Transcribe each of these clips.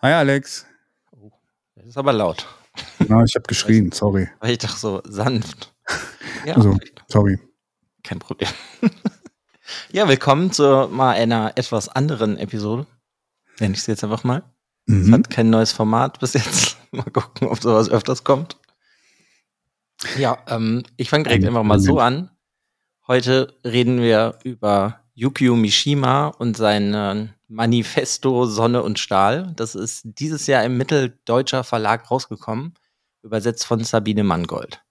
Hi Alex. Oh, das ist aber laut. Ja, ich habe geschrien, sorry. War ich doch so sanft. Ja, also, sorry. Kein Problem. ja, willkommen zu mal einer etwas anderen Episode. Nenne ich es jetzt einfach mal. Mhm. Es hat kein neues Format bis jetzt. mal gucken, ob sowas öfters kommt. Ja, ähm, ich fange direkt einfach mal so an. Heute reden wir über Yukio Mishima und sein Manifesto Sonne und Stahl. Das ist dieses Jahr im Mitteldeutscher Verlag rausgekommen, übersetzt von Sabine Mangold.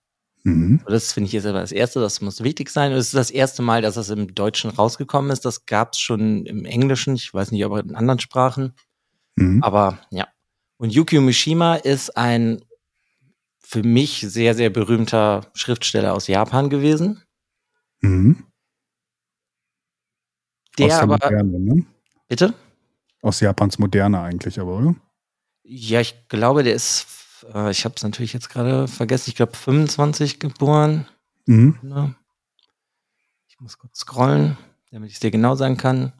Mhm. Das finde ich jetzt aber das Erste, das muss wichtig sein. Es ist das erste Mal, dass das im Deutschen rausgekommen ist. Das gab es schon im Englischen, ich weiß nicht, aber in anderen Sprachen. Mhm. Aber ja. Und Yukio Mishima ist ein für mich sehr, sehr berühmter Schriftsteller aus Japan gewesen. Mhm. Der aber. Moderne, ne? Bitte? Aus Japans Moderne eigentlich, aber, oder? Ja, ich glaube, der ist, äh, ich habe es natürlich jetzt gerade vergessen, ich glaube 25 geboren. Mhm. Ich muss kurz scrollen, damit ich es dir genau sagen kann.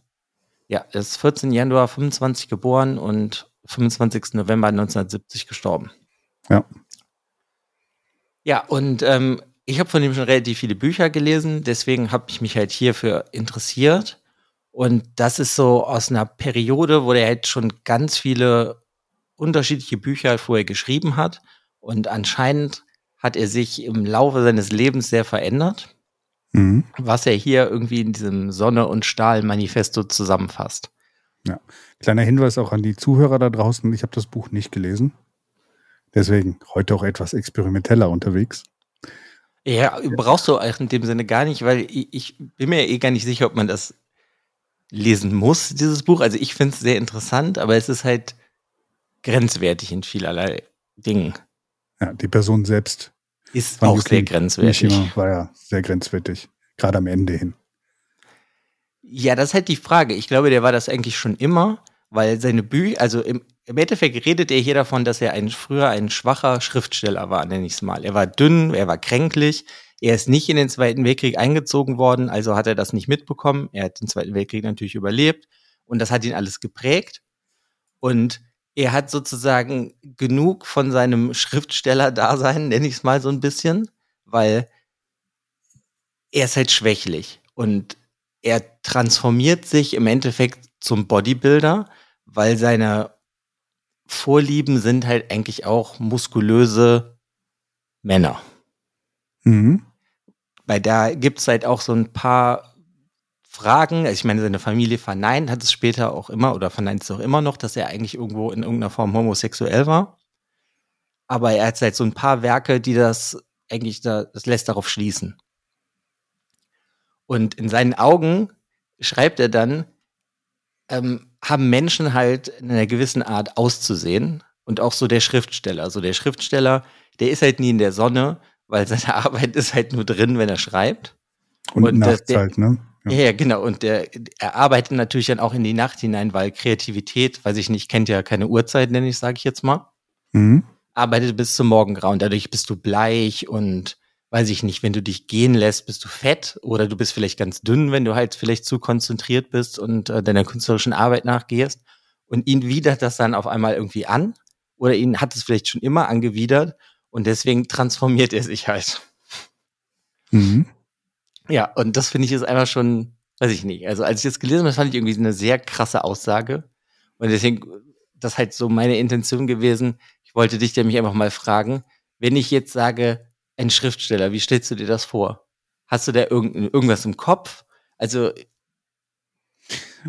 Ja, er ist 14. Januar 25 geboren und 25. November 1970 gestorben. Ja. Ja, und ähm, ich habe von ihm schon relativ viele Bücher gelesen, deswegen habe ich mich halt hierfür interessiert. Und das ist so aus einer Periode, wo der halt schon ganz viele unterschiedliche Bücher vorher geschrieben hat. Und anscheinend hat er sich im Laufe seines Lebens sehr verändert, mhm. was er hier irgendwie in diesem Sonne und Stahl Manifesto zusammenfasst. Ja, kleiner Hinweis auch an die Zuhörer da draußen. Ich habe das Buch nicht gelesen. Deswegen heute auch etwas experimenteller unterwegs. Ja, brauchst du auch in dem Sinne gar nicht, weil ich, ich bin mir eh gar nicht sicher, ob man das lesen muss, dieses Buch. Also ich finde es sehr interessant, aber es ist halt grenzwertig in vielerlei Dingen. Ja, die Person selbst ist auch sehr grenzwertig. Mishima war ja sehr grenzwertig, gerade am Ende hin. Ja, das ist halt die Frage. Ich glaube, der war das eigentlich schon immer, weil seine Bücher, also im, im Endeffekt redet er hier davon, dass er ein, früher ein schwacher Schriftsteller war, nenne ich es mal. Er war dünn, er war kränklich, er ist nicht in den Zweiten Weltkrieg eingezogen worden, also hat er das nicht mitbekommen. Er hat den Zweiten Weltkrieg natürlich überlebt und das hat ihn alles geprägt. Und er hat sozusagen genug von seinem Schriftsteller-Dasein, nenne ich es mal so ein bisschen, weil er ist halt schwächlich und er transformiert sich im Endeffekt zum Bodybuilder, weil seine Vorlieben sind halt eigentlich auch muskulöse Männer. Mhm. Weil da gibt es halt auch so ein paar Fragen. Also ich meine, seine Familie verneint, hat es später auch immer oder verneint es auch immer noch, dass er eigentlich irgendwo in irgendeiner Form homosexuell war. Aber er hat halt so ein paar Werke, die das eigentlich da, das lässt darauf schließen. Und in seinen Augen schreibt er dann, ähm, haben Menschen halt in einer gewissen Art auszusehen. Und auch so der Schriftsteller. Also der Schriftsteller, der ist halt nie in der Sonne, weil seine Arbeit ist halt nur drin, wenn er schreibt. Und, und nachts der, halt, ne? Ja. ja, genau. Und der, er arbeitet natürlich dann auch in die Nacht hinein, weil Kreativität, weiß ich nicht, kennt ja keine Uhrzeit, nenne ich, sage ich jetzt mal. Mhm. Arbeitet bis zum Morgengrauen. Dadurch bist du bleich und weiß ich nicht, wenn du dich gehen lässt, bist du fett oder du bist vielleicht ganz dünn, wenn du halt vielleicht zu konzentriert bist und äh, deiner künstlerischen Arbeit nachgehst. Und ihn widert das dann auf einmal irgendwie an oder ihn hat es vielleicht schon immer angewidert und deswegen transformiert er sich halt. Mhm. Ja, und das finde ich ist einfach schon, weiß ich nicht. Also als ich das gelesen habe, fand ich irgendwie eine sehr krasse Aussage. Und deswegen, das ist halt so meine Intention gewesen. Ich wollte dich nämlich einfach mal fragen, wenn ich jetzt sage, ein Schriftsteller, wie stellst du dir das vor? Hast du da irgend, irgendwas im Kopf? Also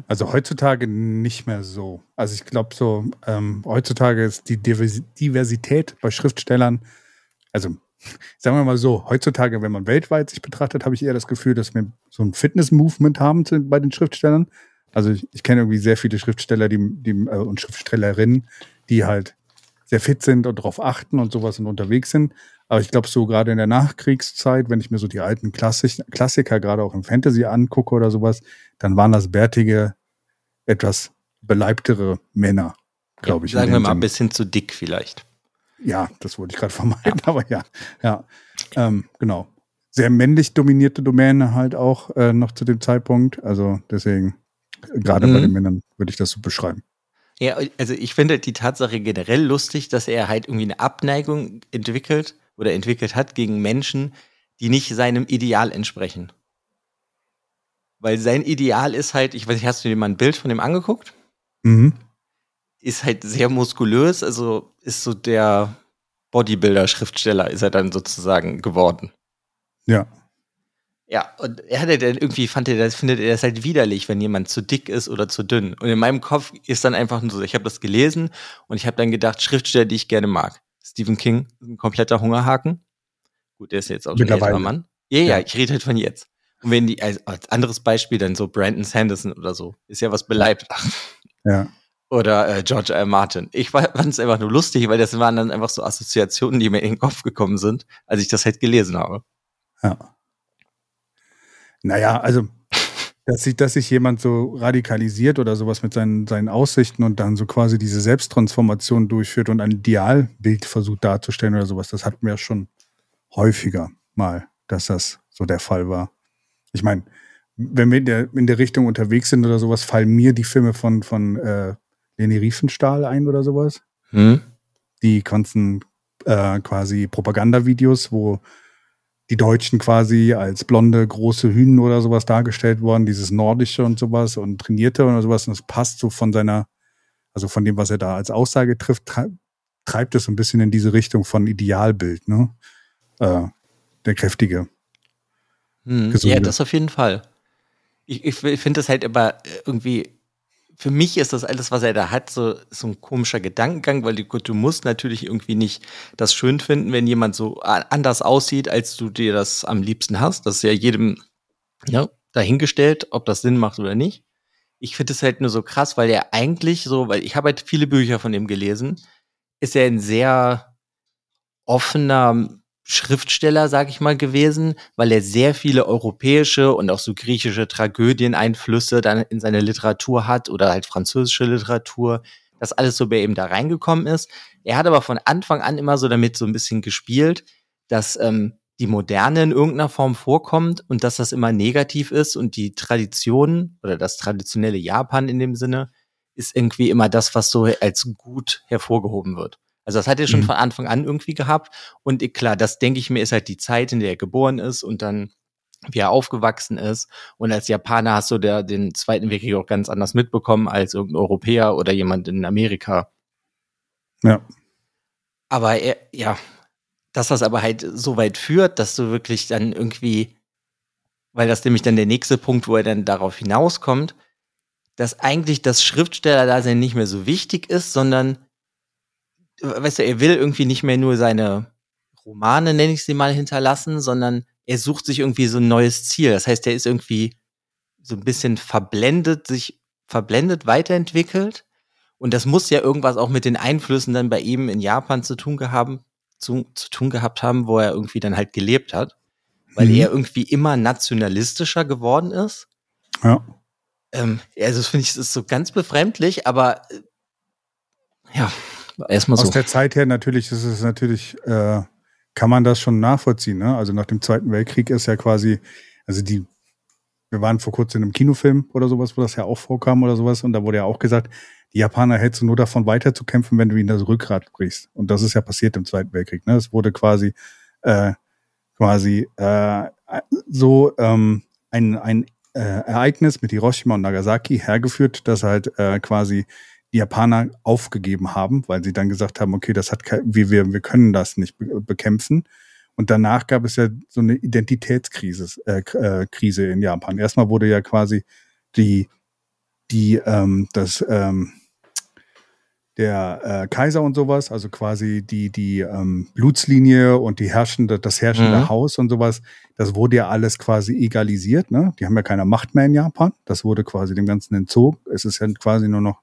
also heutzutage nicht mehr so. Also ich glaube so, ähm, heutzutage ist die Diversität bei Schriftstellern, also sagen wir mal so, heutzutage, wenn man weltweit sich betrachtet, habe ich eher das Gefühl, dass wir so ein Fitness-Movement haben bei den Schriftstellern. Also ich, ich kenne irgendwie sehr viele Schriftsteller die, die, äh, und Schriftstellerinnen, die halt sehr fit sind und darauf achten und sowas und unterwegs sind. Aber ich glaube, so gerade in der Nachkriegszeit, wenn ich mir so die alten Klassik Klassiker gerade auch im Fantasy angucke oder sowas, dann waren das bärtige, etwas beleibtere Männer, glaube ja, ich. Sagen wir mal ein bisschen zu dick vielleicht. Ja, das wollte ich gerade vermeiden, ja. aber ja, ja, ähm, genau. Sehr männlich dominierte Domäne halt auch äh, noch zu dem Zeitpunkt. Also deswegen, gerade mhm. bei den Männern würde ich das so beschreiben. Ja, also ich finde die Tatsache generell lustig, dass er halt irgendwie eine Abneigung entwickelt oder entwickelt hat gegen Menschen, die nicht seinem Ideal entsprechen. Weil sein Ideal ist halt, ich weiß nicht, hast du dir mal ein Bild von dem angeguckt? Mhm ist halt sehr muskulös, also ist so der Bodybuilder-Schriftsteller, ist er dann sozusagen geworden. Ja. Ja, und er hatte dann irgendwie, fand er das, findet er das halt widerlich, wenn jemand zu dick ist oder zu dünn. Und in meinem Kopf ist dann einfach nur so, ich habe das gelesen und ich habe dann gedacht, Schriftsteller, die ich gerne mag. Stephen King, ein kompletter Hungerhaken. Gut, der ist jetzt auch schon ein älterer Mann. Ja, ja, ja, ich rede halt von jetzt. Und wenn die, als, als anderes Beispiel dann so Brandon Sanderson oder so, ist ja was beleibt. Ja. Oder äh, George R. Martin. Ich fand es einfach nur lustig, weil das waren dann einfach so Assoziationen, die mir in den Kopf gekommen sind, als ich das halt gelesen habe. Ja. Naja, also, dass sich, dass sich jemand so radikalisiert oder sowas mit seinen, seinen Aussichten und dann so quasi diese Selbsttransformation durchführt und ein Idealbild versucht darzustellen oder sowas, das hatten wir schon häufiger mal, dass das so der Fall war. Ich meine, wenn wir in der, in der Richtung unterwegs sind oder sowas, fallen mir die Filme von, von äh, Leni Riefenstahl ein oder sowas. Hm? Die ganzen äh, quasi Propagandavideos, wo die Deutschen quasi als blonde, große Hühner oder sowas dargestellt worden, dieses Nordische und sowas und trainierte oder sowas. Und das passt so von seiner, also von dem, was er da als Aussage trifft, treibt es so ein bisschen in diese Richtung von Idealbild, ne? Äh, der kräftige. Hm, ja, das auf jeden Fall. Ich, ich finde das halt aber irgendwie für mich ist das alles, was er da hat, so, so ein komischer Gedankengang, weil du, du musst natürlich irgendwie nicht das schön finden, wenn jemand so anders aussieht, als du dir das am liebsten hast. Das ist ja jedem ja, dahingestellt, ob das Sinn macht oder nicht. Ich finde es halt nur so krass, weil er eigentlich so, weil ich habe halt viele Bücher von ihm gelesen, ist er ein sehr offener Schriftsteller, sag ich mal, gewesen, weil er sehr viele europäische und auch so griechische Tragödien-Einflüsse dann in seine Literatur hat oder halt französische Literatur, dass alles so bei ihm da reingekommen ist. Er hat aber von Anfang an immer so damit so ein bisschen gespielt, dass ähm, die Moderne in irgendeiner Form vorkommt und dass das immer negativ ist und die Tradition oder das traditionelle Japan in dem Sinne ist irgendwie immer das, was so als gut hervorgehoben wird. Also das hat er schon mhm. von Anfang an irgendwie gehabt. Und klar, das denke ich mir, ist halt die Zeit, in der er geboren ist und dann wie er aufgewachsen ist. Und als Japaner hast du der, den Zweiten Weltkrieg auch ganz anders mitbekommen als irgendein Europäer oder jemand in Amerika. Ja. Aber er, ja, dass das aber halt so weit führt, dass du wirklich dann irgendwie, weil das nämlich dann der nächste Punkt, wo er dann darauf hinauskommt, dass eigentlich das Schriftsteller-Dasein nicht mehr so wichtig ist, sondern weißt du, er will irgendwie nicht mehr nur seine Romane, nenne ich sie mal, hinterlassen, sondern er sucht sich irgendwie so ein neues Ziel. Das heißt, er ist irgendwie so ein bisschen verblendet, sich verblendet weiterentwickelt. Und das muss ja irgendwas auch mit den Einflüssen dann bei ihm in Japan zu tun gehabt, zu, zu tun gehabt haben, wo er irgendwie dann halt gelebt hat. Weil mhm. er irgendwie immer nationalistischer geworden ist. Ja. Ähm, also das finde ich, das ist so ganz befremdlich, aber äh, ja, Erstmal so. Aus der Zeit her natürlich ist es natürlich, äh, kann man das schon nachvollziehen. Ne? Also nach dem Zweiten Weltkrieg ist ja quasi, also die, wir waren vor kurzem in einem Kinofilm oder sowas, wo das ja auch vorkam oder sowas, und da wurde ja auch gesagt, die Japaner hättest du nur davon weiterzukämpfen, wenn du ihnen das Rückgrat brichst. Und das ist ja passiert im Zweiten Weltkrieg. Ne? Es wurde quasi, äh, quasi äh, so ähm, ein, ein äh, Ereignis mit Hiroshima und Nagasaki hergeführt, dass halt äh, quasi die Japaner aufgegeben haben, weil sie dann gesagt haben, okay, das hat wir, wir, wir können das nicht bekämpfen. Und danach gab es ja so eine Identitätskrise äh, äh, Krise in Japan. Erstmal wurde ja quasi die, die, ähm, das, ähm, der äh, Kaiser und sowas, also quasi die, die ähm, Blutslinie und die herrschende, das herrschende mhm. Haus und sowas, das wurde ja alles quasi egalisiert, ne? Die haben ja keine Macht mehr in Japan. Das wurde quasi dem Ganzen entzogen. Es ist ja quasi nur noch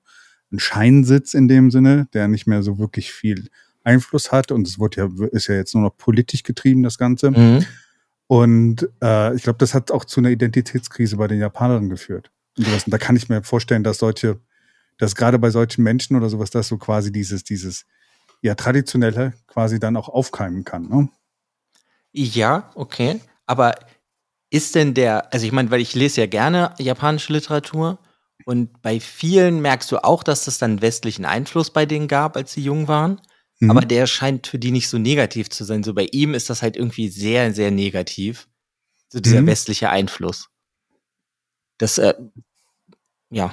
ein Scheinsitz in dem Sinne, der nicht mehr so wirklich viel Einfluss hat. Und es wird ja, ist ja jetzt nur noch politisch getrieben, das Ganze. Mhm. Und äh, ich glaube, das hat auch zu einer Identitätskrise bei den Japanern geführt. Und, sowas. und da kann ich mir vorstellen, dass solche, dass gerade bei solchen Menschen oder sowas, dass so quasi dieses, dieses ja traditionelle quasi dann auch aufkeimen kann. Ne? Ja, okay. Aber ist denn der, also ich meine, weil ich lese ja gerne japanische Literatur und bei vielen merkst du auch, dass es dann westlichen Einfluss bei denen gab, als sie jung waren. Mhm. Aber der scheint für die nicht so negativ zu sein. So bei ihm ist das halt irgendwie sehr, sehr negativ. So dieser mhm. westliche Einfluss. Das, äh, ja.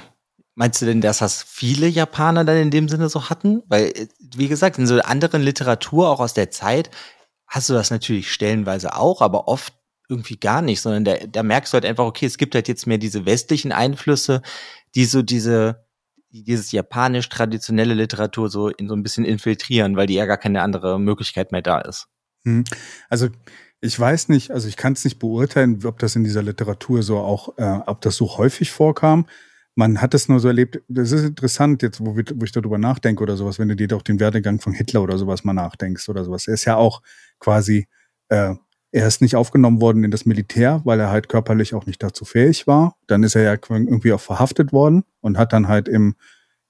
Meinst du denn, dass das viele Japaner dann in dem Sinne so hatten? Weil, äh, wie gesagt, in so anderen Literatur, auch aus der Zeit, hast du das natürlich stellenweise auch, aber oft irgendwie gar nicht, sondern da, da merkst du halt einfach, okay, es gibt halt jetzt mehr diese westlichen Einflüsse, die so diese, dieses japanisch traditionelle Literatur so in so ein bisschen infiltrieren, weil die ja gar keine andere Möglichkeit mehr da ist. Hm. Also ich weiß nicht, also ich kann es nicht beurteilen, ob das in dieser Literatur so auch, äh, ob das so häufig vorkam. Man hat es nur so erlebt, das ist interessant jetzt, wo, wir, wo ich darüber nachdenke oder sowas, wenn du dir doch den Werdegang von Hitler oder sowas mal nachdenkst oder sowas. Er ist ja auch quasi äh, er ist nicht aufgenommen worden in das Militär, weil er halt körperlich auch nicht dazu fähig war. Dann ist er ja irgendwie auch verhaftet worden und hat dann halt im,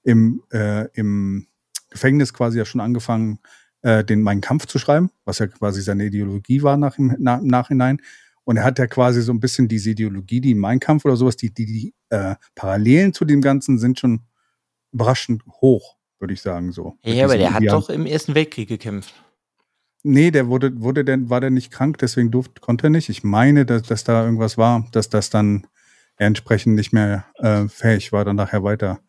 im, äh, im Gefängnis quasi ja schon angefangen, äh, den Mein Kampf zu schreiben, was ja quasi seine Ideologie war nach im, nach, im Nachhinein. Und er hat ja quasi so ein bisschen diese Ideologie, die Mein Kampf oder sowas, die, die, die äh, Parallelen zu dem Ganzen sind schon überraschend hoch, würde ich sagen so. Ja, aber der hat doch im Ersten Weltkrieg gekämpft. Nee, der wurde, wurde denn, war der nicht krank, deswegen durfte, konnte er nicht. Ich meine, dass, dass da irgendwas war, dass das dann entsprechend nicht mehr äh, fähig war, dann nachher weiter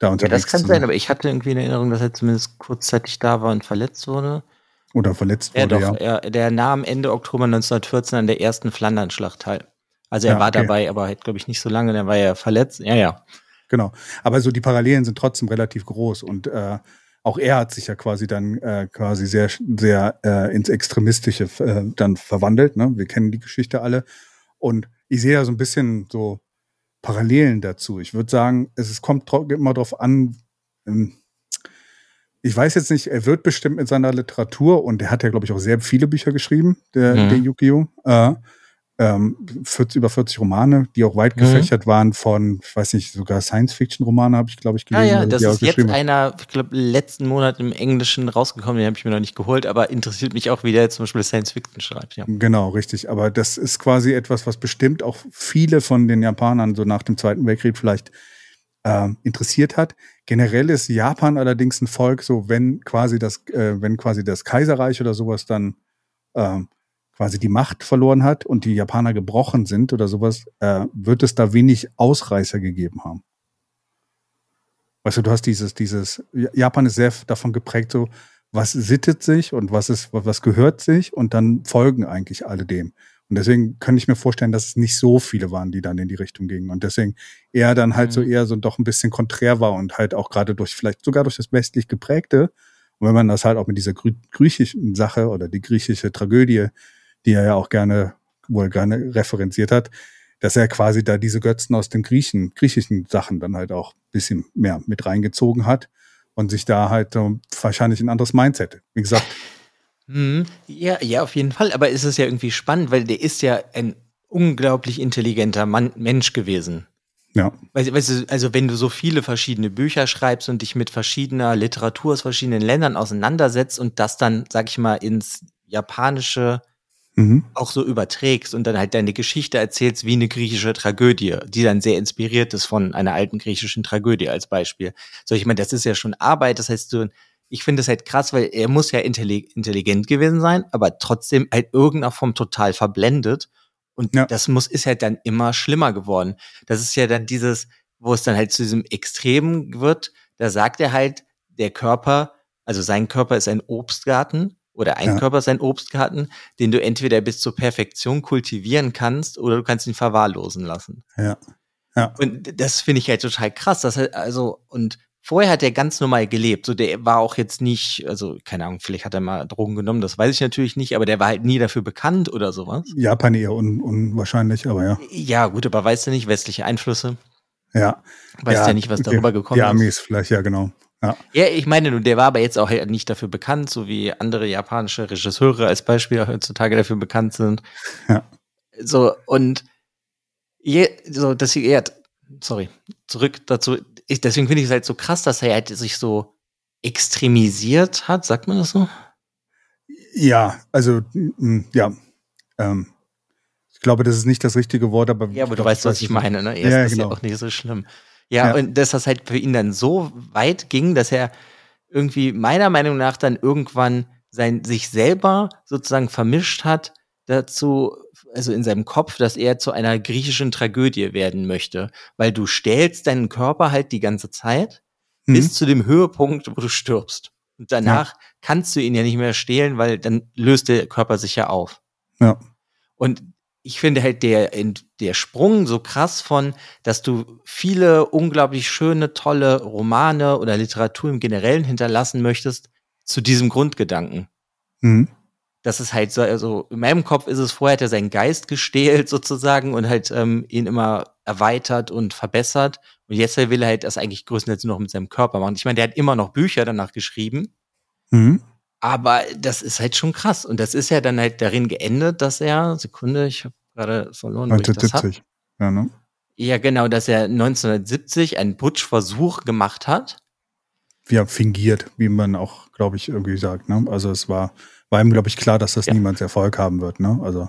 da unterwegs Ja, das kann sein, aber ich hatte irgendwie eine Erinnerung, dass er zumindest kurzzeitig da war und verletzt wurde. Oder verletzt wurde, ja. Doch, ja. Er, der nahm Ende Oktober 1914 an der ersten Flandernschlacht teil. Also er ja, war okay. dabei, aber halt, glaube ich, nicht so lange, der war ja verletzt. Ja, ja. genau. Aber so die Parallelen sind trotzdem relativ groß und äh, auch er hat sich ja quasi dann äh, quasi sehr, sehr äh, ins Extremistische äh, dann verwandelt. Ne? Wir kennen die Geschichte alle. Und ich sehe da so ein bisschen so Parallelen dazu. Ich würde sagen, es, es kommt immer darauf an, ähm, ich weiß jetzt nicht, er wird bestimmt mit seiner Literatur und er hat ja, glaube ich, auch sehr viele Bücher geschrieben, der, mhm. der Yukio. Äh, ähm, 40, über 40 Romane, die auch weit mhm. gefächert mhm. waren von, ich weiß nicht, sogar Science-Fiction-Romane habe ich, glaube ich, gelesen. Ja, ja, das ist jetzt einer, ich glaube, letzten Monat im Englischen rausgekommen, den habe ich mir noch nicht geholt, aber interessiert mich auch, wie der zum Beispiel Science-Fiction schreibt, ja. Genau, richtig. Aber das ist quasi etwas, was bestimmt auch viele von den Japanern so nach dem Zweiten Weltkrieg vielleicht äh, interessiert hat. Generell ist Japan allerdings ein Volk, so wenn quasi das, äh, wenn quasi das Kaiserreich oder sowas dann äh, quasi die Macht verloren hat und die Japaner gebrochen sind oder sowas, äh, wird es da wenig Ausreißer gegeben haben. Weißt du, du hast dieses, dieses, Japan ist sehr davon geprägt, so, was sittet sich und was ist, was gehört sich und dann folgen eigentlich alle dem. Und deswegen kann ich mir vorstellen, dass es nicht so viele waren, die dann in die Richtung gingen. Und deswegen eher dann halt mhm. so eher so doch ein bisschen konträr war und halt auch gerade durch, vielleicht sogar durch das westlich geprägte. Und wenn man das halt auch mit dieser griechischen Sache oder die griechische Tragödie die er ja auch gerne, wohl gerne referenziert hat, dass er quasi da diese Götzen aus den Griechen, griechischen Sachen dann halt auch bisschen mehr mit reingezogen hat und sich da halt so wahrscheinlich ein anderes Mindset. Wie gesagt. Mhm. Ja, ja, auf jeden Fall. Aber ist es ja irgendwie spannend, weil der ist ja ein unglaublich intelligenter Mann, Mensch gewesen. Ja. Weißt, weißt du, also wenn du so viele verschiedene Bücher schreibst und dich mit verschiedener Literatur aus verschiedenen Ländern auseinandersetzt und das dann, sag ich mal, ins japanische mhm. auch so überträgst und dann halt deine Geschichte erzählst wie eine griechische Tragödie, die dann sehr inspiriert ist von einer alten griechischen Tragödie als Beispiel. So, ich meine, das ist ja schon Arbeit, das heißt, du, ich finde das halt krass, weil er muss ja intelligent gewesen sein, aber trotzdem halt irgendeiner Form total verblendet. Und ja. das muss, ist halt dann immer schlimmer geworden. Das ist ja dann dieses, wo es dann halt zu diesem Extremen wird, da sagt er halt, der Körper, also sein Körper ist ein Obstgarten oder ein ja. Körper ist ein Obstgarten, den du entweder bis zur Perfektion kultivieren kannst oder du kannst ihn verwahrlosen lassen. Ja. ja. Und das finde ich halt total krass. Das halt also, und vorher hat er ganz normal gelebt. So, der war auch jetzt nicht, also, keine Ahnung, vielleicht hat er mal Drogen genommen, das weiß ich natürlich nicht, aber der war halt nie dafür bekannt oder sowas. Japan eher un unwahrscheinlich, aber ja. Ja, gut, aber weißt du nicht, westliche Einflüsse? Ja. Weißt ja, ja nicht, was darüber gekommen ist. Die Amis vielleicht, ja, genau. Ja. ja, ich meine, der war aber jetzt auch nicht dafür bekannt, so wie andere japanische Regisseure als Beispiel heutzutage dafür bekannt sind. Ja. So, und je, so, dass sie eher, sorry, zurück dazu, ich, deswegen finde ich es halt so krass, dass er halt sich so extremisiert hat, sagt man das so? Ja, also, ja, ähm, ich glaube, das ist nicht das richtige Wort, aber. Ja, aber du weißt, was ich meine, ne? Ja, ist genau. ja auch nicht so schlimm. Ja, ja, und dass das halt für ihn dann so weit ging, dass er irgendwie meiner Meinung nach dann irgendwann sein, sich selber sozusagen vermischt hat dazu, also in seinem Kopf, dass er zu einer griechischen Tragödie werden möchte, weil du stählst deinen Körper halt die ganze Zeit mhm. bis zu dem Höhepunkt, wo du stirbst. Und danach ja. kannst du ihn ja nicht mehr stehlen, weil dann löst der Körper sich ja auf. Ja. Und ich finde halt der, der Sprung so krass von, dass du viele unglaublich schöne, tolle Romane oder Literatur im Generellen hinterlassen möchtest, zu diesem Grundgedanken. Mhm. Das ist halt so, also in meinem Kopf ist es vorher, hat er seinen Geist gestählt sozusagen und halt ähm, ihn immer erweitert und verbessert. Und jetzt will er halt das eigentlich größtenteils nur noch mit seinem Körper machen. Ich meine, der hat immer noch Bücher danach geschrieben. Mhm. Aber das ist halt schon krass. Und das ist ja dann halt darin geendet, dass er, Sekunde, ich habe gerade verloren, 1970. Ja, ne? ja, genau, dass er 1970 einen Putschversuch gemacht hat. Ja, fingiert, wie man auch, glaube ich, irgendwie sagt. Ne? Also es war, war ihm, glaube ich, klar, dass das ja. niemals Erfolg haben wird. Ne? Also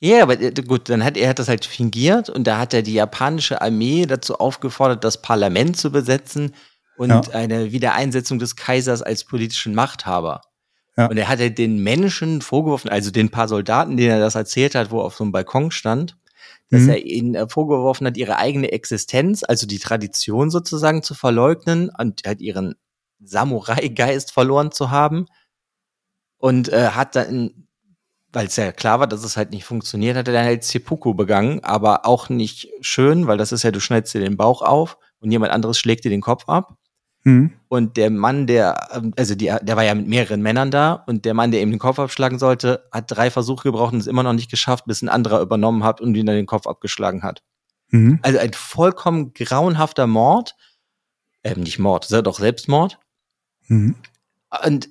ja, aber äh, gut, dann hat er hat das halt fingiert und da hat er die japanische Armee dazu aufgefordert, das Parlament zu besetzen und ja. eine Wiedereinsetzung des Kaisers als politischen Machthaber. Ja. Und er hatte den Menschen vorgeworfen, also den paar Soldaten, denen er das erzählt hat, wo er auf so einem Balkon stand, dass mhm. er ihnen äh, vorgeworfen hat, ihre eigene Existenz, also die Tradition sozusagen zu verleugnen und halt ihren Samurai-Geist verloren zu haben. Und äh, hat dann, weil es ja klar war, dass es halt nicht funktioniert, hat er dann halt Seppuku begangen, aber auch nicht schön, weil das ist ja, du schneidest dir den Bauch auf und jemand anderes schlägt dir den Kopf ab. Mhm. Und der Mann, der, also die, der war ja mit mehreren Männern da und der Mann, der ihm den Kopf abschlagen sollte, hat drei Versuche gebraucht und es immer noch nicht geschafft, bis ein anderer übernommen hat und ihn dann den Kopf abgeschlagen hat. Mhm. Also ein vollkommen grauenhafter Mord. Ähm, nicht Mord, ist ja doch Selbstmord. Mhm. Und,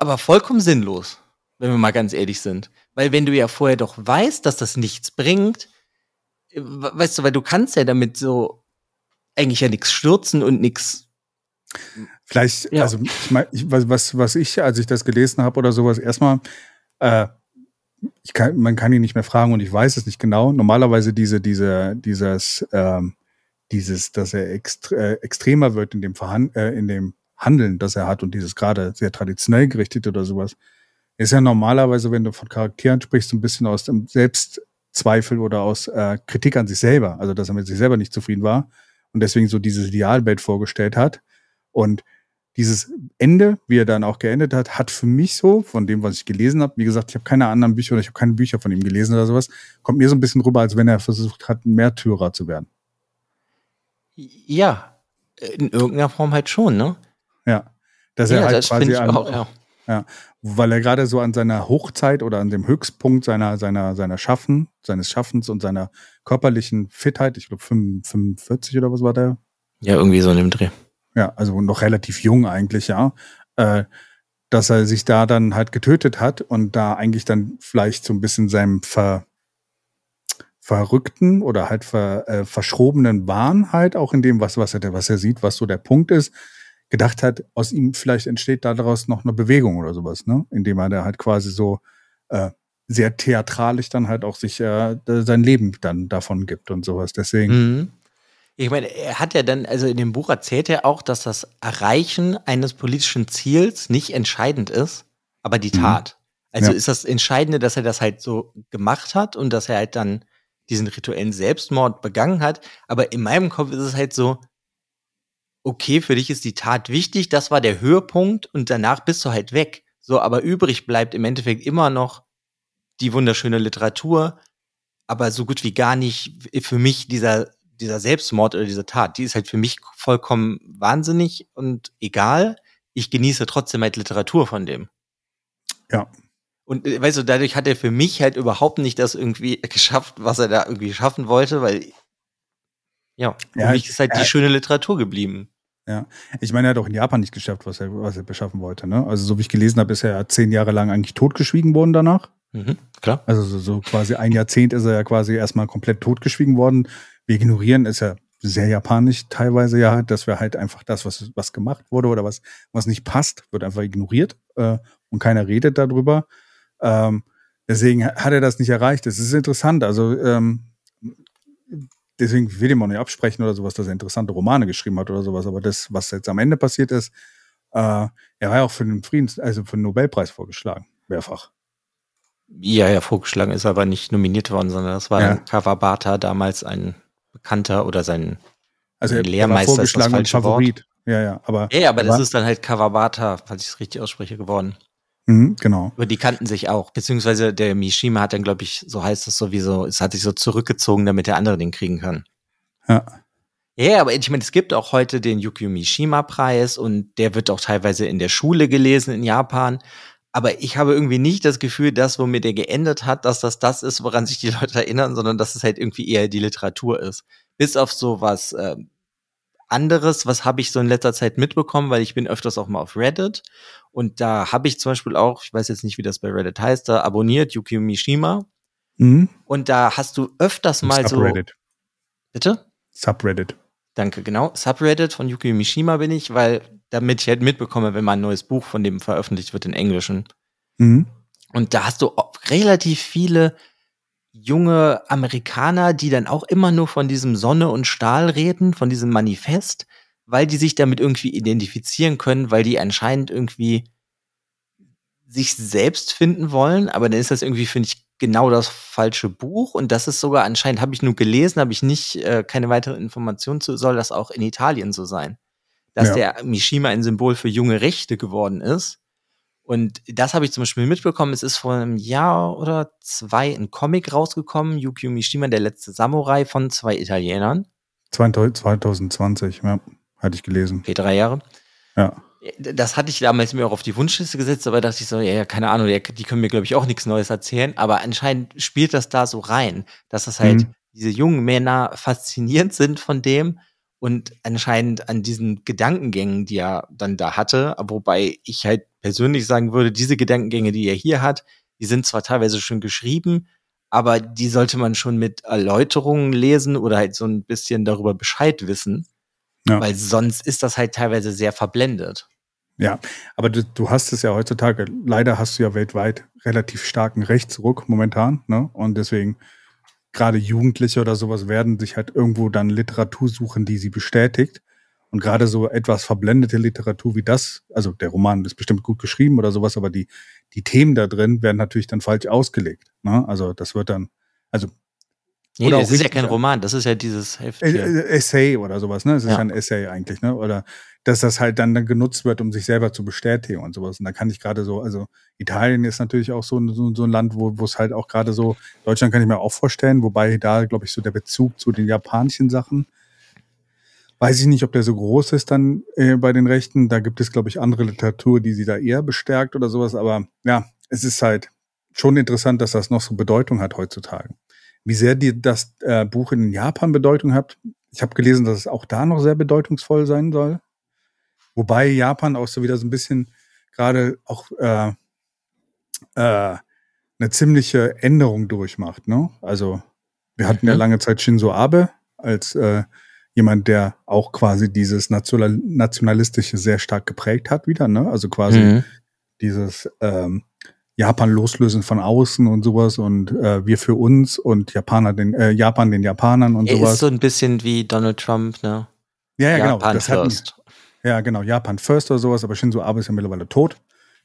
aber vollkommen sinnlos, wenn wir mal ganz ehrlich sind. Weil wenn du ja vorher doch weißt, dass das nichts bringt, äh, weißt du, weil du kannst ja damit so eigentlich ja nichts stürzen und nichts Vielleicht, ja. also ich mein, ich, was, was ich, als ich das gelesen habe oder sowas, erstmal, äh, kann, man kann ihn nicht mehr fragen und ich weiß es nicht genau. Normalerweise diese, diese, dieses, ähm, dieses, dass er extre äh, extremer wird in dem Verhand äh, in dem Handeln, das er hat und dieses gerade sehr traditionell gerichtet oder sowas, ist ja normalerweise, wenn du von Charakteren sprichst, so ein bisschen aus dem Selbstzweifel oder aus äh, Kritik an sich selber, also dass er mit sich selber nicht zufrieden war und deswegen so dieses Idealbild vorgestellt hat. Und dieses Ende, wie er dann auch geendet hat, hat für mich so, von dem, was ich gelesen habe, wie gesagt, ich habe keine anderen Bücher oder ich habe keine Bücher von ihm gelesen oder sowas, kommt mir so ein bisschen rüber, als wenn er versucht hat, ein Märtyrer zu werden. Ja, in irgendeiner Form halt schon, ne? Ja. Dass ja, er halt das quasi an, auch, ja. ja. Weil er gerade so an seiner Hochzeit oder an dem Höchstpunkt seiner, seiner, seiner Schaffen, seines Schaffens und seiner körperlichen Fitheit, ich glaube 45 oder was war der? Ja, irgendwie so in dem Dreh ja, also noch relativ jung eigentlich, ja, äh, dass er sich da dann halt getötet hat und da eigentlich dann vielleicht so ein bisschen seinem ver, verrückten oder halt ver, äh, verschrobenen Wahn halt auch in dem, was, was er, was er sieht, was so der Punkt ist, gedacht hat, aus ihm vielleicht entsteht daraus noch eine Bewegung oder sowas, ne? Indem er da halt quasi so äh, sehr theatralisch dann halt auch sich äh, sein Leben dann davon gibt und sowas. Deswegen. Mhm. Ich meine, er hat ja dann, also in dem Buch erzählt er auch, dass das Erreichen eines politischen Ziels nicht entscheidend ist, aber die mhm. Tat. Mhm. Also ja. ist das Entscheidende, dass er das halt so gemacht hat und dass er halt dann diesen rituellen Selbstmord begangen hat. Aber in meinem Kopf ist es halt so, okay, für dich ist die Tat wichtig, das war der Höhepunkt und danach bist du halt weg. So, aber übrig bleibt im Endeffekt immer noch die wunderschöne Literatur, aber so gut wie gar nicht für mich dieser dieser Selbstmord oder diese Tat, die ist halt für mich vollkommen wahnsinnig und egal. Ich genieße trotzdem halt Literatur von dem. Ja. Und äh, weißt du, dadurch hat er für mich halt überhaupt nicht das irgendwie geschafft, was er da irgendwie schaffen wollte, weil ja, für ja, mich ist halt die schöne Literatur geblieben. Ja, ich meine, er hat auch in Japan nicht geschafft, was er, was er beschaffen wollte. Ne? Also so wie ich gelesen habe, ist er zehn Jahre lang eigentlich totgeschwiegen worden danach. Mhm, klar. Also so, so quasi ein Jahrzehnt ist er ja quasi erstmal komplett totgeschwiegen worden wir ignorieren ist ja sehr japanisch teilweise ja, dass wir halt einfach das, was, was gemacht wurde oder was, was nicht passt, wird einfach ignoriert äh, und keiner redet darüber. Ähm, deswegen hat er das nicht erreicht. Das ist interessant. Also ähm, deswegen will ich ihm auch nicht absprechen oder sowas, dass er interessante Romane geschrieben hat oder sowas. Aber das, was jetzt am Ende passiert ist, äh, er war ja auch für den Friedens, also für den Nobelpreis vorgeschlagen, mehrfach. Ja, ja, vorgeschlagen ist aber nicht nominiert worden, sondern das war ja. Kawabata damals ein Bekannter oder sein also er Lehrmeister vorgeschlagen ist das Favorit. Wort. Ja, ja, aber. Ja, aber das ist dann halt Kawabata, falls ich es richtig ausspreche, geworden. Mhm, genau. Aber die kannten sich auch. Beziehungsweise der Mishima hat dann, glaube ich, so heißt es sowieso, es hat sich so zurückgezogen, damit der andere den kriegen kann. Ja. Ja, aber ich meine, es gibt auch heute den Yukio Mishima-Preis und der wird auch teilweise in der Schule gelesen in Japan. Aber ich habe irgendwie nicht das Gefühl, dass womit er geendet hat, dass das das ist, woran sich die Leute erinnern, sondern dass es halt irgendwie eher die Literatur ist. Bis auf so was äh, anderes, was habe ich so in letzter Zeit mitbekommen, weil ich bin öfters auch mal auf Reddit und da habe ich zum Beispiel auch, ich weiß jetzt nicht, wie das bei Reddit heißt, da abonniert Yukio Mishima mhm. und da hast du öfters mal Subreddit. so. Bitte? Subreddit. Danke, genau. Subreddit von Yukio Mishima bin ich, weil damit ich halt mitbekomme, wenn mal ein neues Buch von dem veröffentlicht wird in Englischen. Mhm. Und da hast du relativ viele junge Amerikaner, die dann auch immer nur von diesem Sonne und Stahl reden, von diesem Manifest, weil die sich damit irgendwie identifizieren können, weil die anscheinend irgendwie sich selbst finden wollen, aber dann ist das irgendwie, finde ich, genau das falsche Buch und das ist sogar anscheinend, habe ich nur gelesen, habe ich nicht, äh, keine weitere Information zu, soll das auch in Italien so sein dass ja. der Mishima ein Symbol für junge Rechte geworden ist. Und das habe ich zum Beispiel mitbekommen. Es ist vor einem Jahr oder zwei ein Comic rausgekommen, Yukio Mishima, der letzte Samurai von zwei Italienern. 2020, ja, hatte ich gelesen. Okay, drei Jahre. Ja. Das hatte ich damals mir auch auf die Wunschliste gesetzt, aber dachte ich so, ja, keine Ahnung, die können mir, glaube ich, auch nichts Neues erzählen. Aber anscheinend spielt das da so rein, dass das halt mhm. diese jungen Männer faszinierend sind von dem und anscheinend an diesen Gedankengängen, die er dann da hatte, wobei ich halt persönlich sagen würde, diese Gedankengänge, die er hier hat, die sind zwar teilweise schon geschrieben, aber die sollte man schon mit Erläuterungen lesen oder halt so ein bisschen darüber Bescheid wissen, ja. weil sonst ist das halt teilweise sehr verblendet. Ja, aber du, du hast es ja heutzutage, leider hast du ja weltweit relativ starken Rechtsruck momentan, ne? Und deswegen gerade Jugendliche oder sowas werden sich halt irgendwo dann Literatur suchen, die sie bestätigt. Und gerade so etwas verblendete Literatur wie das, also der Roman ist bestimmt gut geschrieben oder sowas, aber die, die Themen da drin werden natürlich dann falsch ausgelegt. Ne? Also das wird dann, also Nee, das ist ja kein Roman, das ist ja dieses Heft. Essay oder sowas, ne? Es ist ja. ein Essay eigentlich, ne? Oder dass das halt dann, dann genutzt wird, um sich selber zu bestätigen und sowas. Und da kann ich gerade so, also Italien ist natürlich auch so, so, so ein Land, wo wo es halt auch gerade so, Deutschland kann ich mir auch vorstellen, wobei da, glaube ich, so der Bezug zu den japanischen Sachen, weiß ich nicht, ob der so groß ist dann äh, bei den Rechten. Da gibt es, glaube ich, andere Literatur, die sie da eher bestärkt oder sowas. Aber ja, es ist halt schon interessant, dass das noch so Bedeutung hat heutzutage wie sehr die das äh, Buch in Japan Bedeutung hat. Ich habe gelesen, dass es auch da noch sehr bedeutungsvoll sein soll. Wobei Japan auch so wieder so ein bisschen gerade auch äh, äh, eine ziemliche Änderung durchmacht. Ne? Also wir hatten ja mhm. lange Zeit Shinzo Abe als äh, jemand, der auch quasi dieses Nationalistische sehr stark geprägt hat wieder. Ne? Also quasi mhm. dieses ähm, Japan loslösen von außen und sowas und äh, wir für uns und Japaner den äh, Japan den Japanern und er sowas. Ist so ein bisschen wie Donald Trump, ne? Ja, ja, genau. Japan genau. First. Hatten, ja, genau, Japan First oder sowas, aber Shinzo Abe ist ja mittlerweile tot.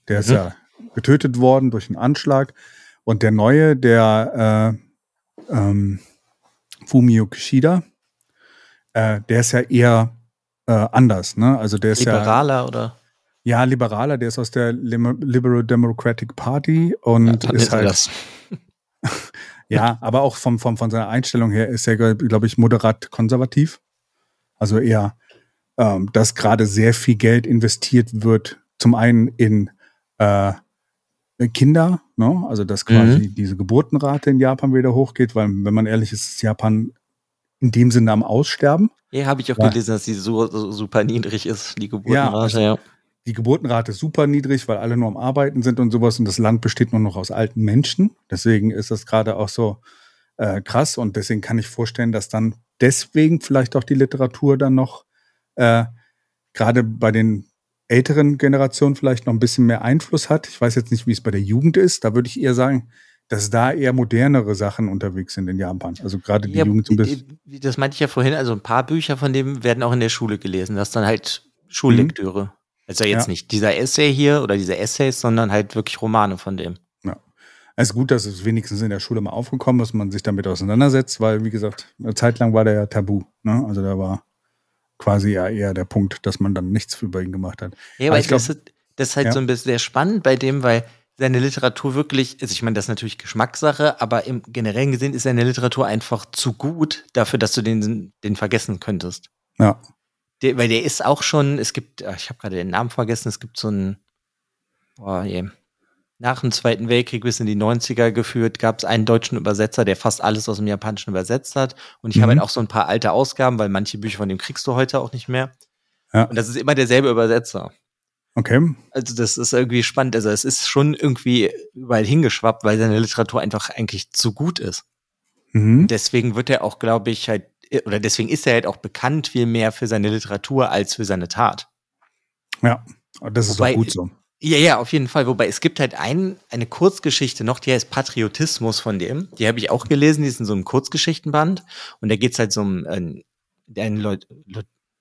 Der mhm. ist ja getötet worden durch einen Anschlag. Und der neue, der äh, ähm, Fumio Kishida, äh, der ist ja eher äh, anders, ne? Also der ist Liberaler ja, oder? Ja, liberaler, der ist aus der Liberal Democratic Party und ja, ist halt. Das. ja, aber auch vom, vom, von seiner Einstellung her ist er, glaube ich, moderat konservativ. Also eher, ähm, dass gerade sehr viel Geld investiert wird, zum einen in äh, Kinder, ne? also dass quasi mhm. diese Geburtenrate in Japan wieder hochgeht, weil, wenn man ehrlich ist, ist Japan in dem Sinne am Aussterben. Ja, habe ich auch ja. gelesen, dass sie so, so, super niedrig ist, die Geburtenrate, ja. ja die Geburtenrate ist super niedrig, weil alle nur am Arbeiten sind und sowas und das Land besteht nur noch aus alten Menschen. Deswegen ist das gerade auch so äh, krass und deswegen kann ich vorstellen, dass dann deswegen vielleicht auch die Literatur dann noch äh, gerade bei den älteren Generationen vielleicht noch ein bisschen mehr Einfluss hat. Ich weiß jetzt nicht, wie es bei der Jugend ist. Da würde ich eher sagen, dass da eher modernere Sachen unterwegs sind in Japan. Also gerade die ja, Jugend ein bisschen. Das meinte ich ja vorhin, also ein paar Bücher von dem werden auch in der Schule gelesen. Das ist dann halt Schullektüre. Mhm. Also jetzt ja. nicht dieser Essay hier oder diese Essays, sondern halt wirklich Romane von dem. Ja. Es ist gut, dass es wenigstens in der Schule mal aufgekommen ist, man sich damit auseinandersetzt, weil, wie gesagt, eine Zeit lang war der ja tabu. Ne? Also da war quasi ja eher der Punkt, dass man dann nichts über ihn gemacht hat. Ja, aber, ich glaube, das, das, ist halt ja. so ein bisschen sehr spannend bei dem, weil seine Literatur wirklich, also ich meine, das ist natürlich Geschmackssache, aber im Generellen gesehen ist seine Literatur einfach zu gut dafür, dass du den, den vergessen könntest. Ja. Der, weil der ist auch schon, es gibt, ich habe gerade den Namen vergessen, es gibt so ein, boah, je, nach dem Zweiten Weltkrieg bis in die 90er geführt, gab es einen deutschen Übersetzer, der fast alles aus dem Japanischen übersetzt hat. Und ich mhm. habe halt auch so ein paar alte Ausgaben, weil manche Bücher von dem kriegst du heute auch nicht mehr. Ja. Und das ist immer derselbe Übersetzer. Okay. Also das ist irgendwie spannend. Also es ist schon irgendwie überall hingeschwappt, weil seine Literatur einfach eigentlich zu gut ist. Mhm. Deswegen wird er auch, glaube ich, halt oder deswegen ist er halt auch bekannt viel mehr für seine Literatur als für seine Tat. Ja, das ist Wobei, auch gut so. Ja, ja, auf jeden Fall. Wobei es gibt halt ein, eine Kurzgeschichte noch, die heißt Patriotismus von dem. Die habe ich auch gelesen, die ist in so einem Kurzgeschichtenband. Und da geht es halt so um äh, einen Leut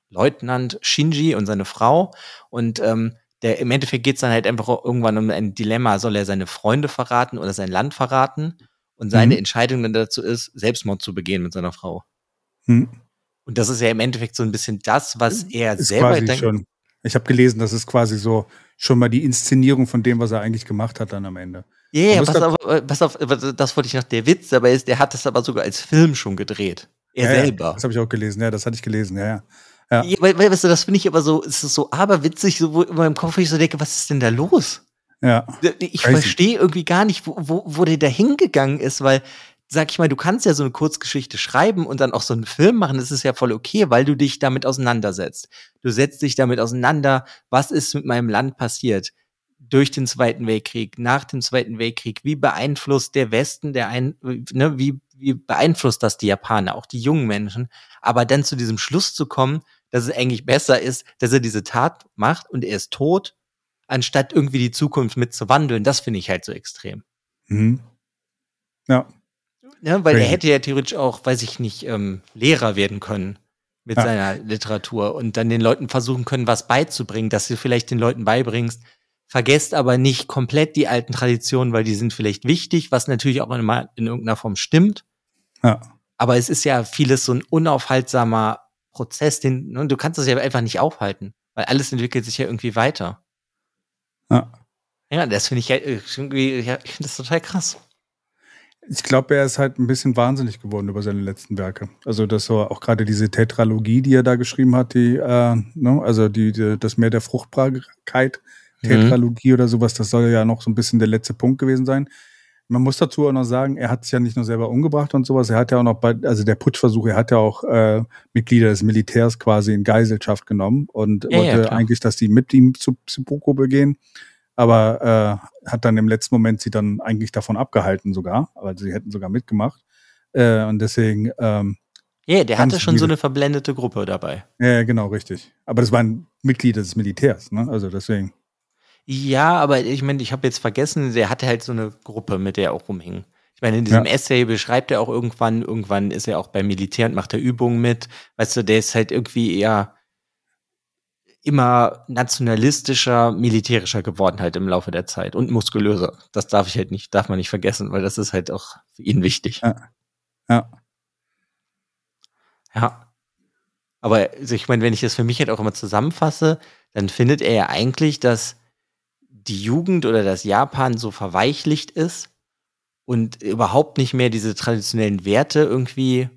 Leutnant Shinji und seine Frau. Und ähm, der, im Endeffekt geht es dann halt einfach irgendwann um ein Dilemma, soll er seine Freunde verraten oder sein Land verraten? Und seine mhm. Entscheidung dann dazu ist, Selbstmord zu begehen mit seiner Frau. Hm. Und das ist ja im Endeffekt so ein bisschen das, was er ist selber denkt. Schon. Ich habe gelesen, das ist quasi so schon mal die Inszenierung von dem, was er eigentlich gemacht hat dann am Ende. Ja, yeah, pass auf, pass auf, das wollte ich noch der Witz dabei ist, der hat das aber sogar als Film schon gedreht. Er ja, selber. Ja, das habe ich auch gelesen, ja, das hatte ich gelesen, ja, ja. Ja. ja weil, weißt du, das finde ich aber so, es ist so aberwitzig, so wo in meinem Kopf ich so denke, was ist denn da los? Ja. Ich verstehe irgendwie gar nicht, wo, wo, wo der da hingegangen ist, weil, sag ich mal, du kannst ja so eine Kurzgeschichte schreiben und dann auch so einen Film machen, das ist ja voll okay, weil du dich damit auseinandersetzt. Du setzt dich damit auseinander, was ist mit meinem Land passiert durch den Zweiten Weltkrieg, nach dem Zweiten Weltkrieg, wie beeinflusst der Westen, der ein, ne, wie, wie beeinflusst das die Japaner, auch die jungen Menschen, aber dann zu diesem Schluss zu kommen, dass es eigentlich besser ist, dass er diese Tat macht und er ist tot, anstatt irgendwie die Zukunft mitzuwandeln, das finde ich halt so extrem. Mhm. Ja. Ja. Weil er hätte ja theoretisch auch, weiß ich nicht, ähm, Lehrer werden können mit ja. seiner Literatur und dann den Leuten versuchen können, was beizubringen, dass du vielleicht den Leuten beibringst, vergesst aber nicht komplett die alten Traditionen, weil die sind vielleicht wichtig, was natürlich auch in, in irgendeiner Form stimmt. Ja. Aber es ist ja vieles so ein unaufhaltsamer Prozess, den ne, du kannst es ja einfach nicht aufhalten, weil alles entwickelt sich ja irgendwie weiter. Ja. Ja, das finde ich ja irgendwie, ja, ich finde das total krass. Ich glaube, er ist halt ein bisschen wahnsinnig geworden über seine letzten Werke. Also, dass so auch gerade diese Tetralogie, die er da geschrieben hat, die, äh, ne, also die, die, das Meer der Fruchtbarkeit, mhm. Tetralogie mhm. oder sowas, das soll ja noch so ein bisschen der letzte Punkt gewesen sein. Man muss dazu auch noch sagen, er hat es ja nicht nur selber umgebracht und sowas, er hat ja auch noch bei, also der Putschversuch, er hat ja auch äh, Mitglieder des Militärs quasi in Geiselschaft genommen und ja, wollte ja, eigentlich, dass die mit ihm zu Seppuku begehen, aber äh, hat dann im letzten Moment sie dann eigentlich davon abgehalten sogar, aber sie hätten sogar mitgemacht äh, und deswegen ähm, ja, der hatte schon so eine verblendete Gruppe dabei. Ja, genau, richtig. Aber das waren Mitglieder des Militärs, ne? Also deswegen. Ja, aber ich meine, ich habe jetzt vergessen, der hatte halt so eine Gruppe, mit der er auch rumhing. Ich meine, in diesem ja. Essay beschreibt er auch irgendwann, irgendwann ist er auch beim Militär und macht da Übungen mit. Weißt du, der ist halt irgendwie eher immer nationalistischer, militärischer geworden halt im Laufe der Zeit und muskulöser. Das darf ich halt nicht, darf man nicht vergessen, weil das ist halt auch für ihn wichtig. Ja. Ja. Ja. Aber also ich meine, wenn ich das für mich halt auch immer zusammenfasse, dann findet er ja eigentlich, dass die Jugend oder das Japan so verweichlicht ist und überhaupt nicht mehr diese traditionellen Werte irgendwie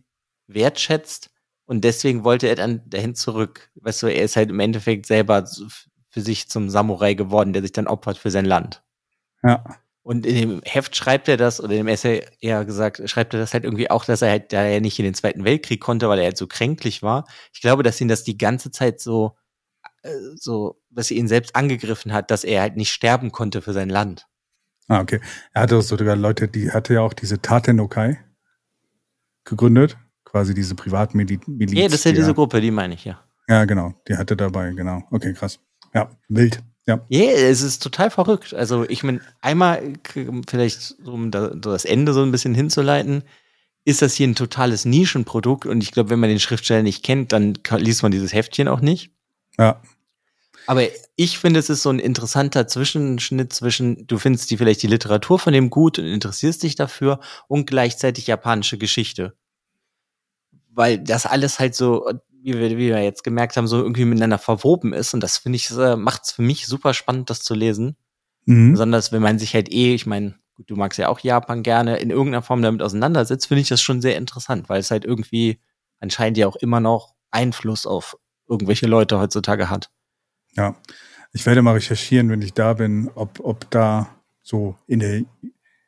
wertschätzt. Und deswegen wollte er dann dahin zurück. Weißt du, er ist halt im Endeffekt selber für sich zum Samurai geworden, der sich dann opfert für sein Land. Ja. Und in dem Heft schreibt er das, oder in dem Essay eher gesagt, schreibt er das halt irgendwie auch, dass er halt, da er nicht in den Zweiten Weltkrieg konnte, weil er halt so kränklich war. Ich glaube, dass ihn das die ganze Zeit so äh, so, dass sie ihn selbst angegriffen hat, dass er halt nicht sterben konnte für sein Land. Ah, okay. Er hatte sogar Leute, die hatte ja auch diese Tatenokai gegründet, quasi diese Privatmiliz. Ja, das ist ja diese Gruppe, die meine ich, ja. Ja, genau. Die hatte dabei, genau. Okay, krass. Ja, wild. Ja. Ja, yeah, es ist total verrückt. Also, ich meine, einmal, vielleicht um das Ende so ein bisschen hinzuleiten, ist das hier ein totales Nischenprodukt und ich glaube, wenn man den Schriftsteller nicht kennt, dann liest man dieses Heftchen auch nicht. Ja. Aber ich finde, es ist so ein interessanter Zwischenschnitt zwischen, du findest die vielleicht die Literatur von dem gut und interessierst dich dafür und gleichzeitig japanische Geschichte. Weil das alles halt so, wie wir, wie wir jetzt gemerkt haben, so irgendwie miteinander verwoben ist. Und das finde ich, äh, macht es für mich super spannend, das zu lesen. Mhm. Besonders wenn man sich halt eh, ich meine, du magst ja auch Japan gerne, in irgendeiner Form damit auseinandersetzt, finde ich das schon sehr interessant, weil es halt irgendwie anscheinend ja auch immer noch Einfluss auf irgendwelche Leute heutzutage hat. Ja, ich werde mal recherchieren, wenn ich da bin, ob, ob da so in der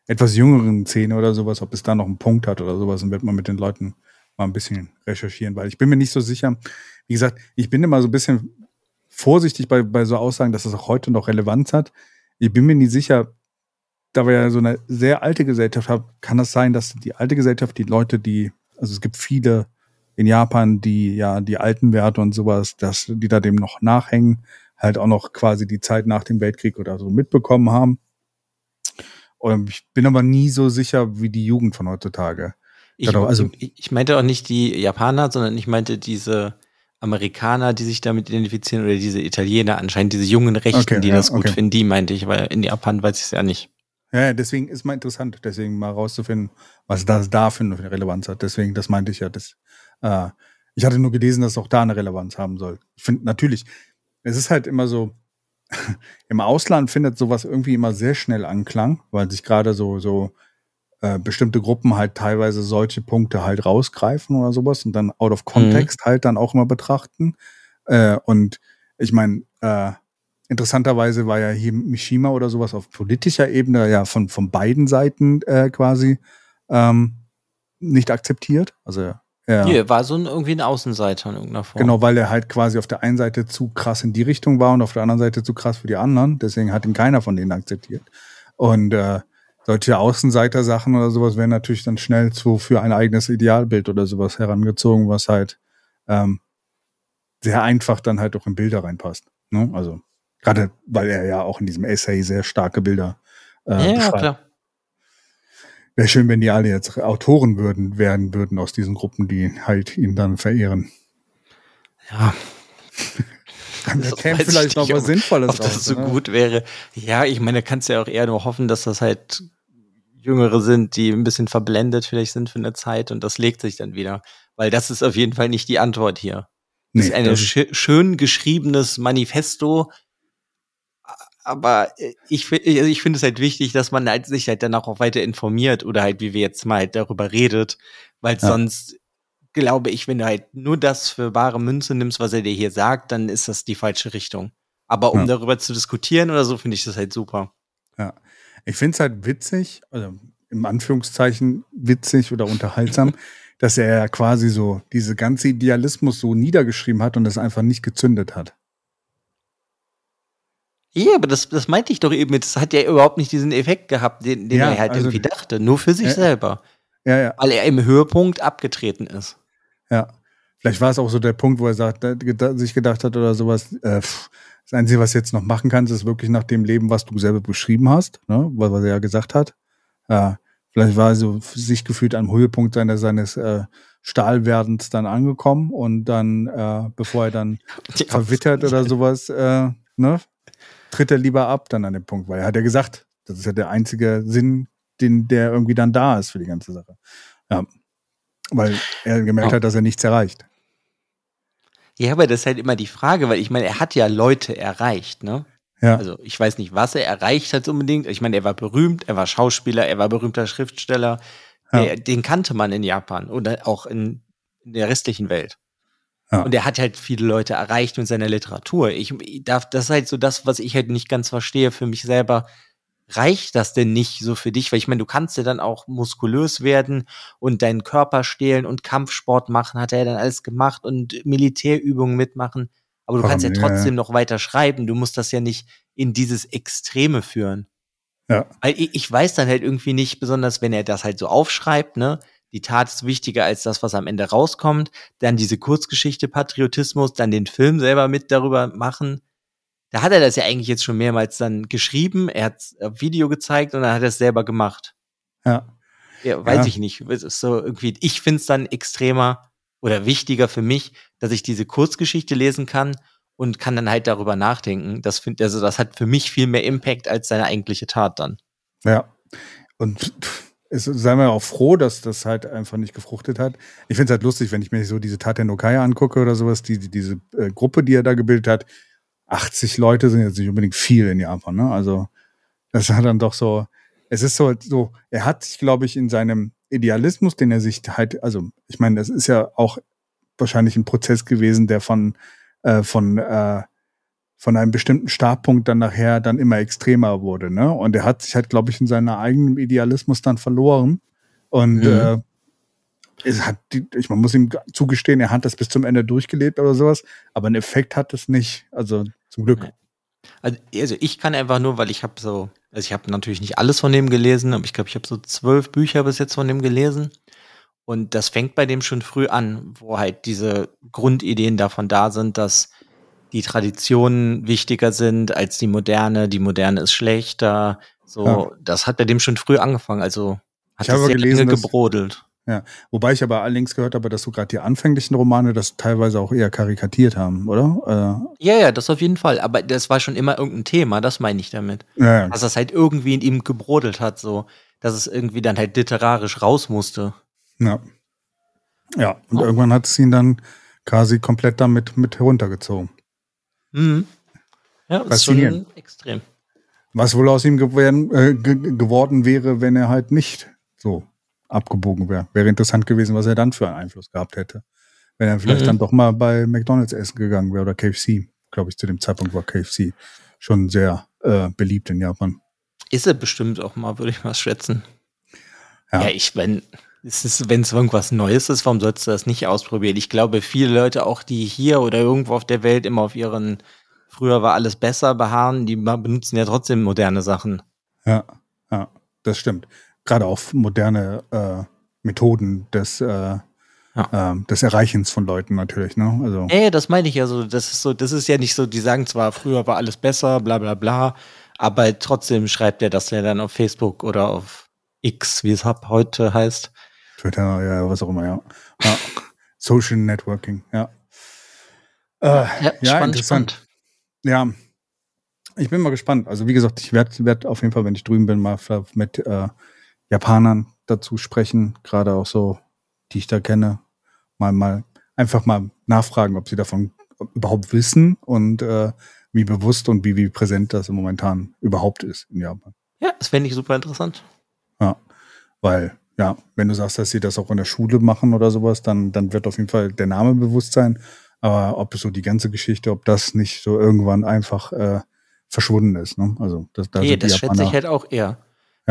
etwas jüngeren Szene oder sowas, ob es da noch einen Punkt hat oder sowas, dann wird man mit den Leuten mal ein bisschen recherchieren, weil ich bin mir nicht so sicher. Wie gesagt, ich bin immer so ein bisschen vorsichtig bei, bei so Aussagen, dass es auch heute noch Relevanz hat. Ich bin mir nicht sicher, da wir ja so eine sehr alte Gesellschaft haben, kann das sein, dass die alte Gesellschaft, die Leute, die, also es gibt viele in Japan, die ja die alten Werte und sowas, dass die da dem noch nachhängen, halt auch noch quasi die Zeit nach dem Weltkrieg oder so mitbekommen haben. Und ich bin aber nie so sicher wie die Jugend von heutzutage. Ich, genau, also, ich meinte auch nicht die Japaner, sondern ich meinte diese Amerikaner, die sich damit identifizieren oder diese Italiener anscheinend, diese jungen Rechten, okay, die ja, das gut okay. finden, die meinte ich, weil in Japan weiß ich es ja nicht. Ja, deswegen ist mal interessant, deswegen mal rauszufinden, was das da für eine Relevanz hat. Deswegen, das meinte ich ja, das äh, ich hatte nur gelesen, dass es auch da eine Relevanz haben soll. Ich finde natürlich, es ist halt immer so, im Ausland findet sowas irgendwie immer sehr schnell Anklang, weil sich gerade so, so äh, bestimmte Gruppen halt teilweise solche Punkte halt rausgreifen oder sowas und dann out of context mhm. halt dann auch immer betrachten. Äh, und ich meine, äh, interessanterweise war ja hier Mishima oder sowas auf politischer Ebene ja von, von beiden Seiten äh, quasi ähm, nicht akzeptiert. Also er nee, war so ein, irgendwie ein Außenseiter in irgendeiner Form. Genau, weil er halt quasi auf der einen Seite zu krass in die Richtung war und auf der anderen Seite zu krass für die anderen. Deswegen hat ihn keiner von denen akzeptiert. Und äh, solche Außenseiter-Sachen oder sowas werden natürlich dann schnell zu für ein eigenes Idealbild oder sowas herangezogen, was halt ähm, sehr einfach dann halt auch in Bilder reinpasst. Ne? Also gerade weil er ja auch in diesem Essay sehr starke Bilder äh, ja, klar. Wäre schön, wenn die alle jetzt Autoren würden, werden würden aus diesen Gruppen, die halt ihn dann verehren. Ja. Dann käme vielleicht noch was Sinnvolles ob raus. das so oder? gut wäre. Ja, ich meine, da kannst du ja auch eher nur hoffen, dass das halt Jüngere sind, die ein bisschen verblendet vielleicht sind für eine Zeit und das legt sich dann wieder. Weil das ist auf jeden Fall nicht die Antwort hier. Das nee, ist ein sch schön geschriebenes Manifesto, aber äh, ich, also ich finde es halt wichtig, dass man halt sich halt dann auch weiter informiert oder halt, wie wir jetzt mal halt darüber redet, weil ja. sonst glaube ich, wenn du halt nur das für wahre Münze nimmst, was er dir hier sagt, dann ist das die falsche Richtung. Aber um ja. darüber zu diskutieren oder so, finde ich das halt super. Ja, ich finde es halt witzig, also im Anführungszeichen witzig oder unterhaltsam, dass er ja quasi so diese ganze Idealismus so niedergeschrieben hat und es einfach nicht gezündet hat. Ja, aber das, das meinte ich doch eben. Das hat ja überhaupt nicht diesen Effekt gehabt, den, den ja, er halt also, irgendwie dachte. Nur für sich äh, selber. Ja, ja. Weil er im Höhepunkt abgetreten ist. Ja. Vielleicht war es auch so der Punkt, wo er sagt, sich gedacht hat oder sowas, äh, pff, das Einzige, was du jetzt noch machen kannst, ist wirklich nach dem Leben, was du selber beschrieben hast, ne? was, was er ja gesagt hat. Ja, vielleicht war er so sich gefühlt am Höhepunkt seiner, seines äh, Stahlwerdens dann angekommen und dann, äh, bevor er dann verwittert oder sowas, äh, ne, tritt er lieber ab dann an dem Punkt, weil er hat ja gesagt, das ist ja der einzige Sinn, den, der irgendwie dann da ist für die ganze Sache. Ja. Weil er gemerkt oh. hat, dass er nichts erreicht. Ja, aber das ist halt immer die Frage, weil ich meine, er hat ja Leute erreicht, ne? Ja. Also ich weiß nicht, was er erreicht hat unbedingt. Ich meine, er war berühmt, er war Schauspieler, er war berühmter Schriftsteller. Ja. Der, den kannte man in Japan oder auch in, in der restlichen Welt. Ja. Und er hat halt viele Leute erreicht mit seiner Literatur. Ich darf, das ist halt so das, was ich halt nicht ganz verstehe für mich selber. Reicht das denn nicht so für dich? Weil ich meine, du kannst ja dann auch muskulös werden und deinen Körper stehlen und Kampfsport machen, hat er dann alles gemacht und Militärübungen mitmachen. Aber du kannst ja trotzdem noch weiter schreiben. Du musst das ja nicht in dieses Extreme führen. Ja. Ich, ich weiß dann halt irgendwie nicht, besonders wenn er das halt so aufschreibt, ne? die Tat ist wichtiger als das, was am Ende rauskommt, dann diese Kurzgeschichte Patriotismus, dann den Film selber mit darüber machen. Da hat er das ja eigentlich jetzt schon mehrmals dann geschrieben, er hat Video gezeigt und dann hat er es selber gemacht. Ja. Ja, weiß ja. ich nicht. So irgendwie, ich finde es dann extremer oder wichtiger für mich, dass ich diese Kurzgeschichte lesen kann und kann dann halt darüber nachdenken. Das find, also das hat für mich viel mehr Impact als seine eigentliche Tat dann. Ja. Und es, seien wir auch froh, dass das halt einfach nicht gefruchtet hat. Ich finde es halt lustig, wenn ich mir so diese Tate no Kai angucke oder sowas, die, die diese äh, Gruppe, die er da gebildet hat. 80 Leute sind jetzt nicht unbedingt viel in Japan, ne? Also, das hat dann doch so, es ist so, so, er hat sich, glaube ich, in seinem Idealismus, den er sich halt, also, ich meine, das ist ja auch wahrscheinlich ein Prozess gewesen, der von, äh, von, äh, von einem bestimmten Startpunkt dann nachher dann immer extremer wurde. Ne? Und er hat sich halt, glaube ich, in seinem eigenen Idealismus dann verloren. Und mhm. äh, es hat die, ich man muss ihm zugestehen, er hat das bis zum Ende durchgelebt oder sowas, aber einen Effekt hat es nicht. Also zum Glück. Also, also ich kann einfach nur, weil ich habe so, also ich habe natürlich nicht alles von dem gelesen, aber ich glaube, ich habe so zwölf Bücher bis jetzt von dem gelesen. Und das fängt bei dem schon früh an, wo halt diese Grundideen davon da sind, dass die Traditionen wichtiger sind als die moderne, die moderne ist schlechter. So, ja. das hat bei dem schon früh angefangen. Also hat ich habe sehr gelesen, lange gebrodelt. Ja, wobei ich aber allerdings gehört habe, dass du gerade die anfänglichen Romane das teilweise auch eher karikatiert haben, oder? Äh. Ja, ja, das auf jeden Fall. Aber das war schon immer irgendein Thema, das meine ich damit. Ja, ja. Dass das halt irgendwie in ihm gebrodelt hat, so, dass es irgendwie dann halt literarisch raus musste. Ja. Ja, und oh. irgendwann hat es ihn dann quasi komplett damit mit heruntergezogen. Mhm. Ja, ist schon extrem. Was wohl aus ihm geworden, äh, geworden wäre, wenn er halt nicht so abgebogen wäre. Wäre interessant gewesen, was er dann für einen Einfluss gehabt hätte. Wenn er vielleicht mhm. dann doch mal bei McDonalds essen gegangen wäre oder KFC. Glaube ich, zu dem Zeitpunkt war KFC schon sehr äh, beliebt in Japan. Ist er bestimmt auch mal, würde ich mal schätzen. Ja, ja ich, wenn wenn es irgendwas Neues ist, warum sollst du das nicht ausprobieren? Ich glaube, viele Leute, auch die hier oder irgendwo auf der Welt immer auf ihren früher war alles besser beharren, die benutzen ja trotzdem moderne Sachen. Ja, ja, das stimmt. Gerade auch moderne äh, Methoden des, äh, ja. äh, des Erreichens von Leuten natürlich, ne? Also. Ey, das meine ich ja so. Das ist so, das ist ja nicht so, die sagen zwar, früher war alles besser, bla bla bla, aber trotzdem schreibt er das ja dann auf Facebook oder auf X, wie es heute heißt. Twitter, ja, was auch immer, ja. ja. Social Networking, ja. Äh, ja, ja, spannend, spannend. Ja, ich bin mal gespannt. Also wie gesagt, ich werde werd auf jeden Fall, wenn ich drüben bin, mal mit äh, Japanern dazu sprechen, gerade auch so, die ich da kenne, mal mal einfach mal nachfragen, ob sie davon überhaupt wissen und äh, wie bewusst und wie, wie präsent das momentan überhaupt ist in Japan. Ja, das fände ich super interessant. Ja, weil ja, wenn du sagst, dass sie das auch in der Schule machen oder sowas, dann, dann wird auf jeden Fall der Name bewusst sein. Aber ob so die ganze Geschichte, ob das nicht so irgendwann einfach äh, verschwunden ist. Ne? Also das, da nee, das schätze ich halt auch eher.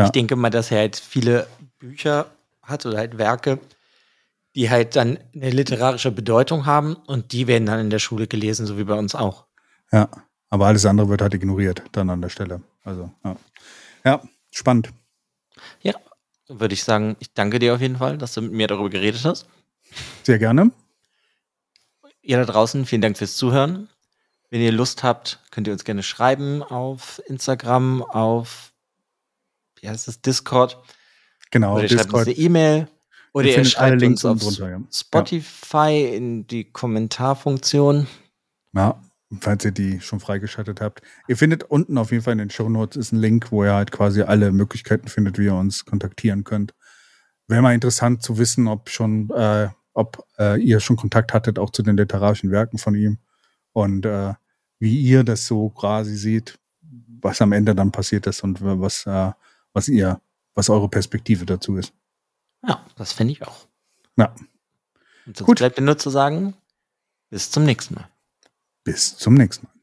Ja. Ich denke mal, dass er halt viele Bücher hat oder halt Werke, die halt dann eine literarische Bedeutung haben und die werden dann in der Schule gelesen, so wie bei uns auch. Ja, aber alles andere wird halt ignoriert dann an der Stelle. Also ja, ja spannend. Ja, würde ich sagen, ich danke dir auf jeden Fall, dass du mit mir darüber geredet hast. Sehr gerne. Ihr da draußen, vielen Dank fürs Zuhören. Wenn ihr Lust habt, könnt ihr uns gerne schreiben auf Instagram, auf wie heißt das, Discord. Genau, oder ihr Discord. schreibt uns eine E-Mail. Oder ihr, ihr schreibt uns auf drunter, ja. Spotify ja. in die Kommentarfunktion. Ja, falls ihr die schon freigeschaltet habt. Ihr findet unten auf jeden Fall in den Show Notes ist ein Link, wo ihr halt quasi alle Möglichkeiten findet, wie ihr uns kontaktieren könnt. Wäre mal interessant zu wissen, ob schon, äh, ob äh, ihr schon Kontakt hattet auch zu den literarischen Werken von ihm und äh, wie ihr das so quasi seht, was am Ende dann passiert ist und was, äh, was ihr, was eure Perspektive dazu ist. Ja, das finde ich auch. Ja. Und sonst Gut. bleibt mir nur zu sagen, bis zum nächsten Mal. Bis zum nächsten Mal.